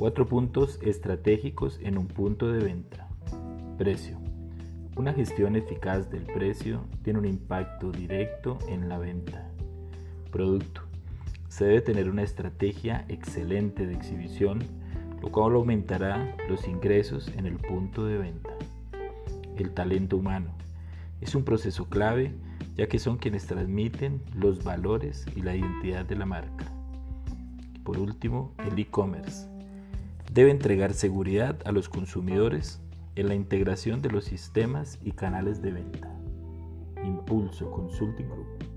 Cuatro puntos estratégicos en un punto de venta. Precio. Una gestión eficaz del precio tiene un impacto directo en la venta. Producto. Se debe tener una estrategia excelente de exhibición, lo cual aumentará los ingresos en el punto de venta. El talento humano. Es un proceso clave ya que son quienes transmiten los valores y la identidad de la marca. Por último, el e-commerce debe entregar seguridad a los consumidores en la integración de los sistemas y canales de venta. Impulso Consulting Group.